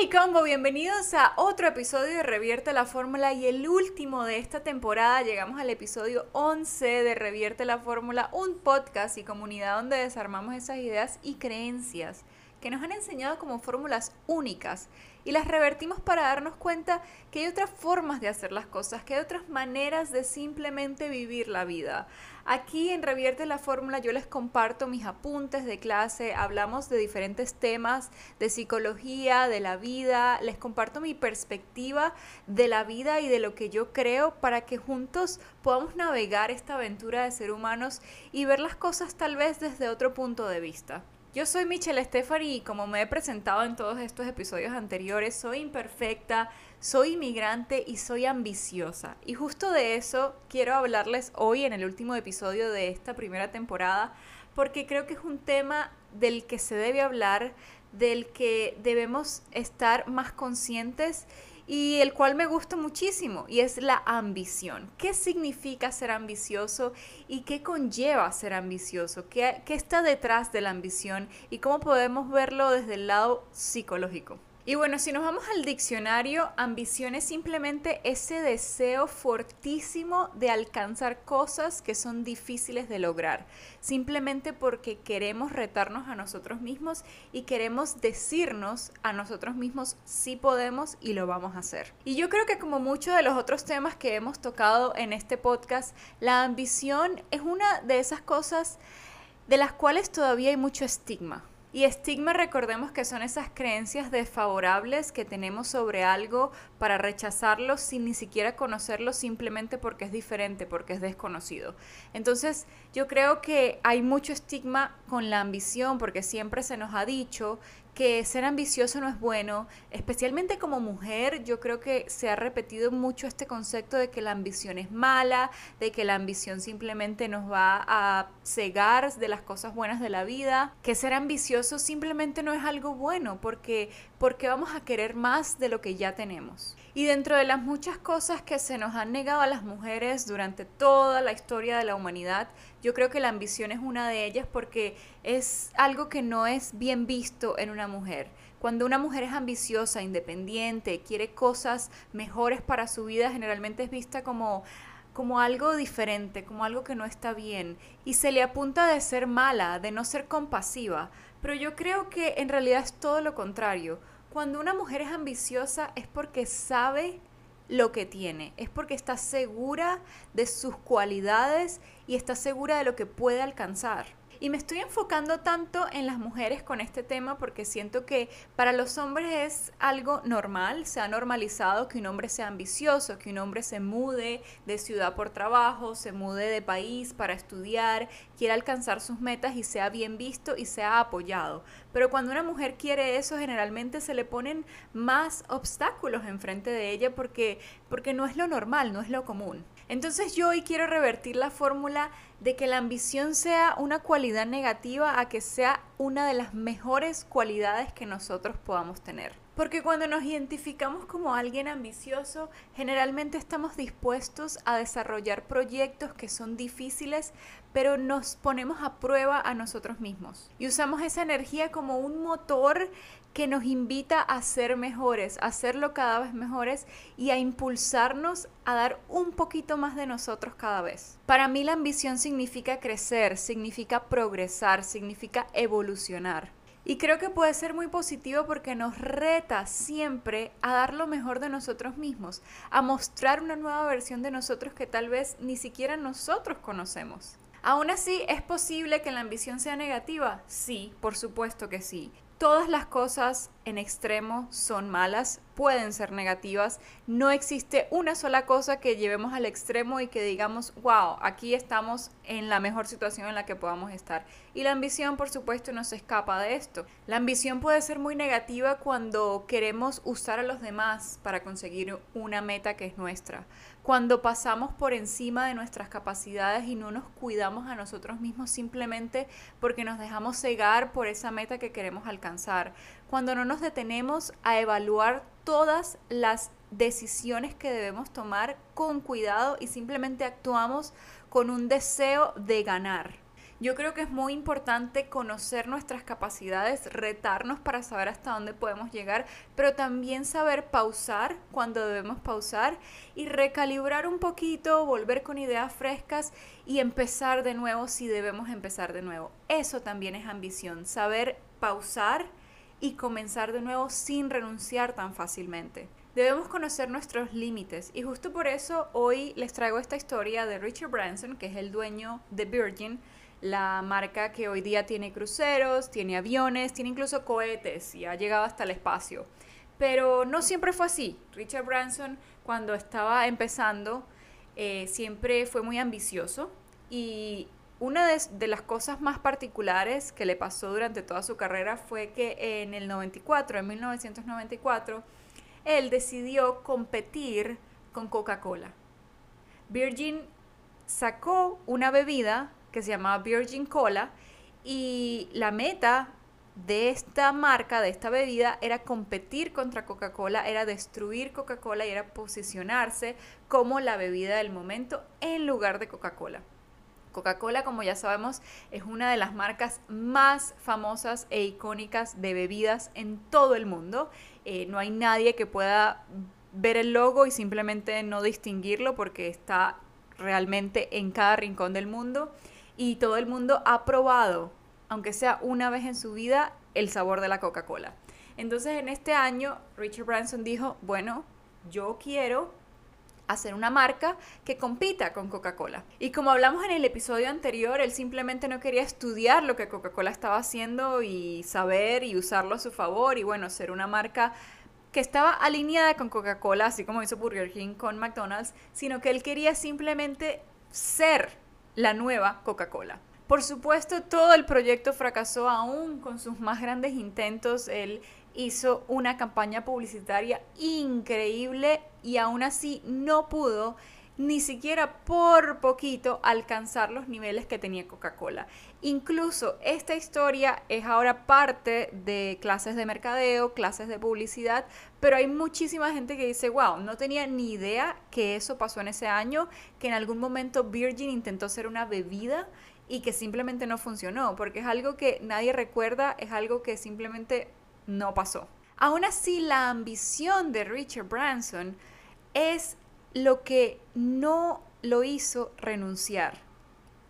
Hey combo, bienvenidos a otro episodio de Revierte la Fórmula y el último de esta temporada. Llegamos al episodio 11 de Revierte la Fórmula, un podcast y comunidad donde desarmamos esas ideas y creencias que nos han enseñado como fórmulas únicas y las revertimos para darnos cuenta que hay otras formas de hacer las cosas, que hay otras maneras de simplemente vivir la vida. Aquí en Revierte la Fórmula yo les comparto mis apuntes de clase, hablamos de diferentes temas de psicología, de la vida, les comparto mi perspectiva de la vida y de lo que yo creo para que juntos podamos navegar esta aventura de ser humanos y ver las cosas tal vez desde otro punto de vista. Yo soy Michelle Estefani y como me he presentado en todos estos episodios anteriores, soy imperfecta, soy inmigrante y soy ambiciosa. Y justo de eso quiero hablarles hoy en el último episodio de esta primera temporada, porque creo que es un tema del que se debe hablar, del que debemos estar más conscientes y el cual me gusta muchísimo y es la ambición. ¿Qué significa ser ambicioso y qué conlleva ser ambicioso? ¿Qué, qué está detrás de la ambición y cómo podemos verlo desde el lado psicológico? Y bueno, si nos vamos al diccionario, ambición es simplemente ese deseo fortísimo de alcanzar cosas que son difíciles de lograr, simplemente porque queremos retarnos a nosotros mismos y queremos decirnos a nosotros mismos si podemos y lo vamos a hacer. Y yo creo que como muchos de los otros temas que hemos tocado en este podcast, la ambición es una de esas cosas de las cuales todavía hay mucho estigma. Y estigma, recordemos que son esas creencias desfavorables que tenemos sobre algo para rechazarlo sin ni siquiera conocerlo simplemente porque es diferente, porque es desconocido. Entonces, yo creo que hay mucho estigma con la ambición porque siempre se nos ha dicho que ser ambicioso no es bueno, especialmente como mujer, yo creo que se ha repetido mucho este concepto de que la ambición es mala, de que la ambición simplemente nos va a cegar de las cosas buenas de la vida, que ser ambicioso simplemente no es algo bueno, porque porque vamos a querer más de lo que ya tenemos. Y dentro de las muchas cosas que se nos han negado a las mujeres durante toda la historia de la humanidad, yo creo que la ambición es una de ellas porque es algo que no es bien visto en una mujer. Cuando una mujer es ambiciosa, independiente, quiere cosas mejores para su vida, generalmente es vista como como algo diferente, como algo que no está bien, y se le apunta de ser mala, de no ser compasiva, pero yo creo que en realidad es todo lo contrario. Cuando una mujer es ambiciosa es porque sabe lo que tiene, es porque está segura de sus cualidades y está segura de lo que puede alcanzar. Y me estoy enfocando tanto en las mujeres con este tema porque siento que para los hombres es algo normal, se ha normalizado que un hombre sea ambicioso, que un hombre se mude de ciudad por trabajo, se mude de país para estudiar, quiera alcanzar sus metas y sea bien visto y sea apoyado. Pero cuando una mujer quiere eso, generalmente se le ponen más obstáculos enfrente de ella porque, porque no es lo normal, no es lo común. Entonces yo hoy quiero revertir la fórmula de que la ambición sea una cualidad negativa a que sea una de las mejores cualidades que nosotros podamos tener. Porque cuando nos identificamos como alguien ambicioso, generalmente estamos dispuestos a desarrollar proyectos que son difíciles, pero nos ponemos a prueba a nosotros mismos. Y usamos esa energía como un motor que nos invita a ser mejores, a hacerlo cada vez mejores y a impulsarnos a dar un poquito más de nosotros cada vez. Para mí la ambición significa crecer, significa progresar, significa evolucionar. Y creo que puede ser muy positivo porque nos reta siempre a dar lo mejor de nosotros mismos, a mostrar una nueva versión de nosotros que tal vez ni siquiera nosotros conocemos. Aún así, ¿es posible que la ambición sea negativa? Sí, por supuesto que sí. Todas las cosas en extremo son malas, pueden ser negativas. No existe una sola cosa que llevemos al extremo y que digamos, wow, aquí estamos en la mejor situación en la que podamos estar. Y la ambición, por supuesto, no se escapa de esto. La ambición puede ser muy negativa cuando queremos usar a los demás para conseguir una meta que es nuestra. Cuando pasamos por encima de nuestras capacidades y no nos cuidamos a nosotros mismos simplemente porque nos dejamos cegar por esa meta que queremos alcanzar cuando no nos detenemos a evaluar todas las decisiones que debemos tomar con cuidado y simplemente actuamos con un deseo de ganar. Yo creo que es muy importante conocer nuestras capacidades, retarnos para saber hasta dónde podemos llegar, pero también saber pausar cuando debemos pausar y recalibrar un poquito, volver con ideas frescas y empezar de nuevo si debemos empezar de nuevo. Eso también es ambición, saber pausar y comenzar de nuevo sin renunciar tan fácilmente. Debemos conocer nuestros límites y justo por eso hoy les traigo esta historia de Richard Branson, que es el dueño de Virgin, la marca que hoy día tiene cruceros, tiene aviones, tiene incluso cohetes y ha llegado hasta el espacio. Pero no siempre fue así. Richard Branson, cuando estaba empezando, eh, siempre fue muy ambicioso y una de, de, las cosas más particulares que le pasó durante toda su carrera fue que en el 94, en 1994, él decidió competir con Coca-Cola. Virgin sacó una bebida que se llamaba Virgin Cola y la meta de esta marca, de esta bebida, era competir contra Coca-Cola, era destruir Coca-Cola y era posicionarse como la bebida del momento en lugar de Coca-Cola. Coca-Cola, como ya sabemos, es una de las marcas más famosas e icónicas de bebidas en todo el mundo. Eh, no hay nadie que pueda ver el logo y simplemente no distinguirlo porque está realmente en cada rincón del mundo y todo el mundo ha probado, aunque sea una vez en su vida, el sabor de la Coca-Cola. Entonces en este año Richard Branson dijo, bueno, yo quiero hacer una marca que compita con Coca-Cola. Y como hablamos en el episodio anterior, él simplemente no quería estudiar lo que Coca-Cola estaba haciendo y saber y usarlo a su favor y bueno, ser una marca que estaba alineada con Coca-Cola, así como hizo Burger King con McDonald's, sino que él quería simplemente ser la nueva Coca-Cola. Por supuesto, todo el proyecto fracasó aún con sus más grandes intentos. Él hizo una campaña publicitaria increíble y aún así no pudo ni siquiera por poquito alcanzar los niveles que tenía Coca-Cola. Incluso esta historia es ahora parte de clases de mercadeo, clases de publicidad, pero hay muchísima gente que dice, wow, no tenía ni idea que eso pasó en ese año, que en algún momento Virgin intentó ser una bebida y que simplemente no funcionó, porque es algo que nadie recuerda, es algo que simplemente no pasó. Aún así, la ambición de Richard Branson es lo que no lo hizo renunciar.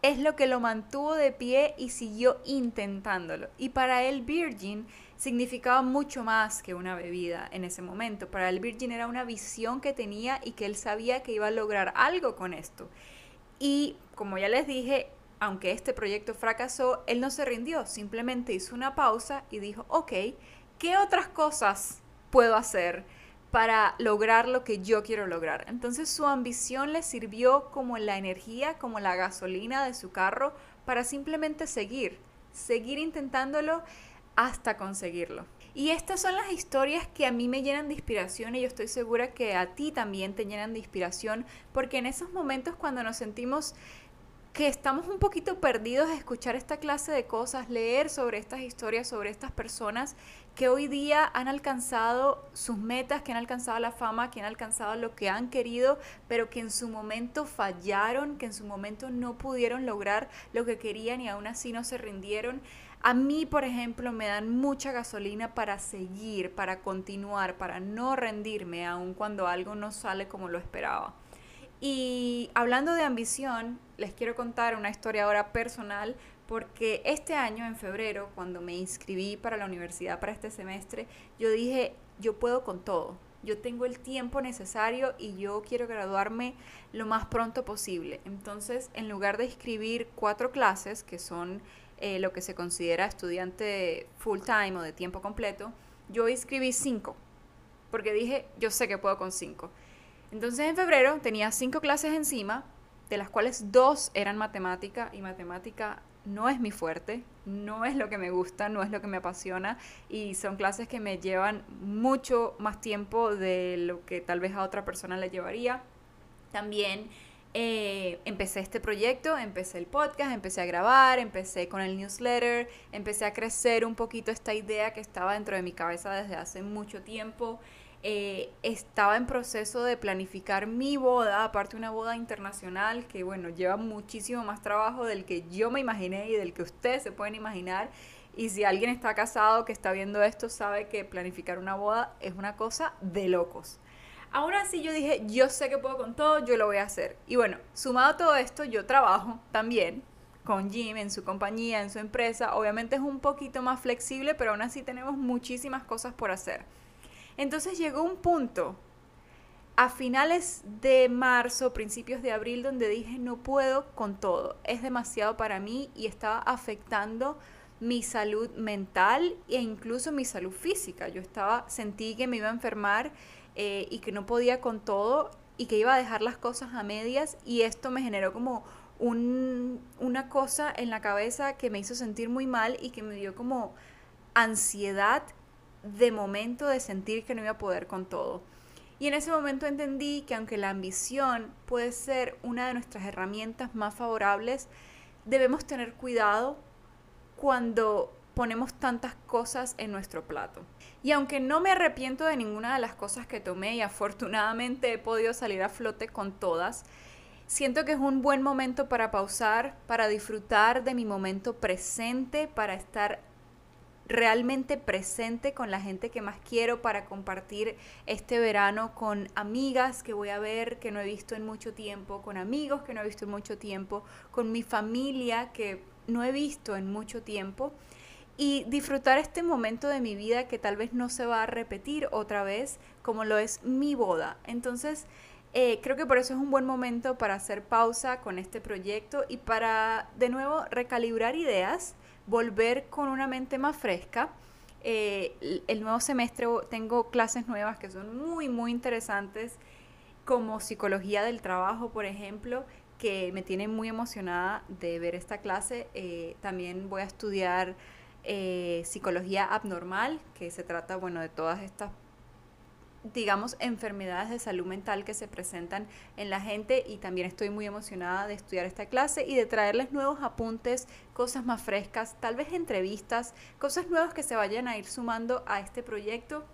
Es lo que lo mantuvo de pie y siguió intentándolo. Y para él Virgin significaba mucho más que una bebida en ese momento. Para él Virgin era una visión que tenía y que él sabía que iba a lograr algo con esto. Y como ya les dije, aunque este proyecto fracasó, él no se rindió, simplemente hizo una pausa y dijo, ok, ¿qué otras cosas puedo hacer? Para lograr lo que yo quiero lograr. Entonces su ambición le sirvió como la energía, como la gasolina de su carro para simplemente seguir, seguir intentándolo hasta conseguirlo. Y estas son las historias que a mí me llenan de inspiración y yo estoy segura que a ti también te llenan de inspiración porque en esos momentos cuando nos sentimos que estamos un poquito perdidos de escuchar esta clase de cosas, leer sobre estas historias, sobre estas personas que hoy día han alcanzado sus metas, que han alcanzado la fama, que han alcanzado lo que han querido, pero que en su momento fallaron, que en su momento no pudieron lograr lo que querían y aún así no se rindieron. A mí, por ejemplo, me dan mucha gasolina para seguir, para continuar, para no rendirme, aun cuando algo no sale como lo esperaba. Y hablando de ambición, les quiero contar una historia ahora personal, porque este año, en febrero, cuando me inscribí para la universidad para este semestre, yo dije, yo puedo con todo, yo tengo el tiempo necesario y yo quiero graduarme lo más pronto posible. Entonces, en lugar de escribir cuatro clases, que son eh, lo que se considera estudiante full time o de tiempo completo, yo escribí cinco, porque dije, yo sé que puedo con cinco. Entonces en febrero tenía cinco clases encima, de las cuales dos eran matemática y matemática no es mi fuerte, no es lo que me gusta, no es lo que me apasiona y son clases que me llevan mucho más tiempo de lo que tal vez a otra persona le llevaría. También eh, empecé este proyecto, empecé el podcast, empecé a grabar, empecé con el newsletter, empecé a crecer un poquito esta idea que estaba dentro de mi cabeza desde hace mucho tiempo. Eh, estaba en proceso de planificar mi boda, aparte una boda internacional que, bueno, lleva muchísimo más trabajo del que yo me imaginé y del que ustedes se pueden imaginar. Y si alguien está casado que está viendo esto, sabe que planificar una boda es una cosa de locos. Ahora sí yo dije, yo sé que puedo con todo, yo lo voy a hacer. Y bueno, sumado a todo esto, yo trabajo también con Jim en su compañía, en su empresa. Obviamente es un poquito más flexible, pero aún así tenemos muchísimas cosas por hacer. Entonces llegó un punto a finales de marzo, principios de abril, donde dije, no puedo con todo, es demasiado para mí y estaba afectando mi salud mental e incluso mi salud física. Yo estaba, sentí que me iba a enfermar eh, y que no podía con todo y que iba a dejar las cosas a medias y esto me generó como un, una cosa en la cabeza que me hizo sentir muy mal y que me dio como ansiedad de momento de sentir que no iba a poder con todo. Y en ese momento entendí que aunque la ambición puede ser una de nuestras herramientas más favorables, debemos tener cuidado cuando ponemos tantas cosas en nuestro plato. Y aunque no me arrepiento de ninguna de las cosas que tomé y afortunadamente he podido salir a flote con todas, siento que es un buen momento para pausar, para disfrutar de mi momento presente, para estar realmente presente con la gente que más quiero para compartir este verano con amigas que voy a ver que no he visto en mucho tiempo, con amigos que no he visto en mucho tiempo, con mi familia que no he visto en mucho tiempo y disfrutar este momento de mi vida que tal vez no se va a repetir otra vez como lo es mi boda. Entonces, eh, creo que por eso es un buen momento para hacer pausa con este proyecto y para de nuevo recalibrar ideas volver con una mente más fresca. Eh, el nuevo semestre tengo clases nuevas que son muy, muy interesantes, como psicología del trabajo, por ejemplo, que me tiene muy emocionada de ver esta clase. Eh, también voy a estudiar eh, psicología abnormal, que se trata, bueno, de todas estas digamos, enfermedades de salud mental que se presentan en la gente y también estoy muy emocionada de estudiar esta clase y de traerles nuevos apuntes, cosas más frescas, tal vez entrevistas, cosas nuevas que se vayan a ir sumando a este proyecto,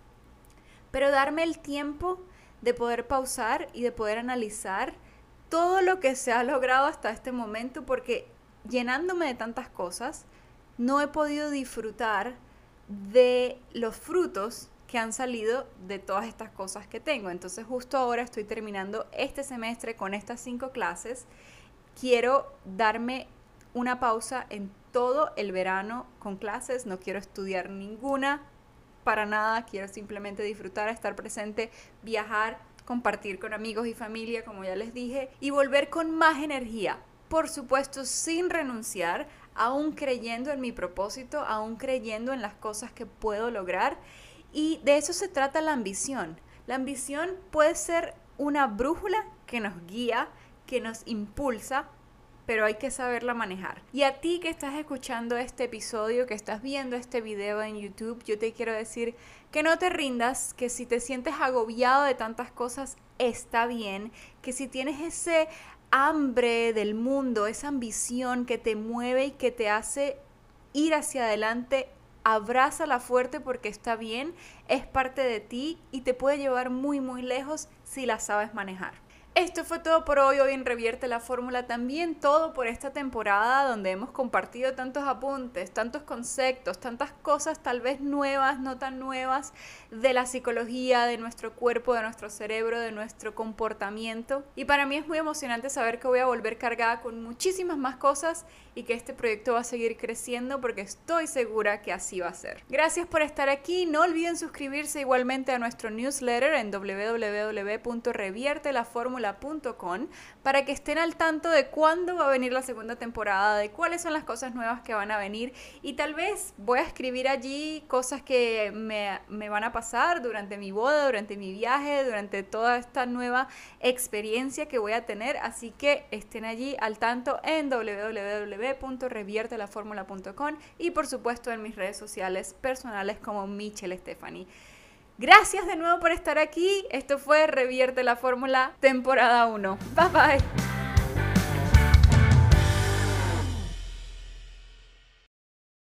pero darme el tiempo de poder pausar y de poder analizar todo lo que se ha logrado hasta este momento porque llenándome de tantas cosas, no he podido disfrutar de los frutos que han salido de todas estas cosas que tengo. Entonces justo ahora estoy terminando este semestre con estas cinco clases. Quiero darme una pausa en todo el verano con clases, no quiero estudiar ninguna para nada, quiero simplemente disfrutar, estar presente, viajar, compartir con amigos y familia, como ya les dije, y volver con más energía. Por supuesto, sin renunciar, aún creyendo en mi propósito, aún creyendo en las cosas que puedo lograr y de eso se trata la ambición. La ambición puede ser una brújula que nos guía, que nos impulsa, pero hay que saberla manejar. Y a ti que estás escuchando este episodio, que estás viendo este video en YouTube, yo te quiero decir que no te rindas, que si te sientes agobiado de tantas cosas, está bien, que si tienes ese hambre del mundo, esa ambición que te mueve y que te hace ir hacia adelante, abrázala fuerte porque está bien, es parte de ti y te puede llevar muy muy lejos si la sabes manejar. Esto fue todo por hoy. Hoy en Revierte la Fórmula también todo por esta temporada donde hemos compartido tantos apuntes, tantos conceptos, tantas cosas tal vez nuevas, no tan nuevas, de la psicología, de nuestro cuerpo, de nuestro cerebro, de nuestro comportamiento. Y para mí es muy emocionante saber que voy a volver cargada con muchísimas más cosas y que este proyecto va a seguir creciendo porque estoy segura que así va a ser. Gracias por estar aquí. No olviden suscribirse igualmente a nuestro newsletter en para que estén al tanto de cuándo va a venir la segunda temporada, de cuáles son las cosas nuevas que van a venir y tal vez voy a escribir allí cosas que me, me van a pasar durante mi boda, durante mi viaje, durante toda esta nueva experiencia que voy a tener, así que estén allí al tanto en www.reviertelaformula.com y por supuesto en mis redes sociales personales como Michelle Stephanie. Gracias de nuevo por estar aquí. Esto fue Revierte la Fórmula temporada 1. Bye bye.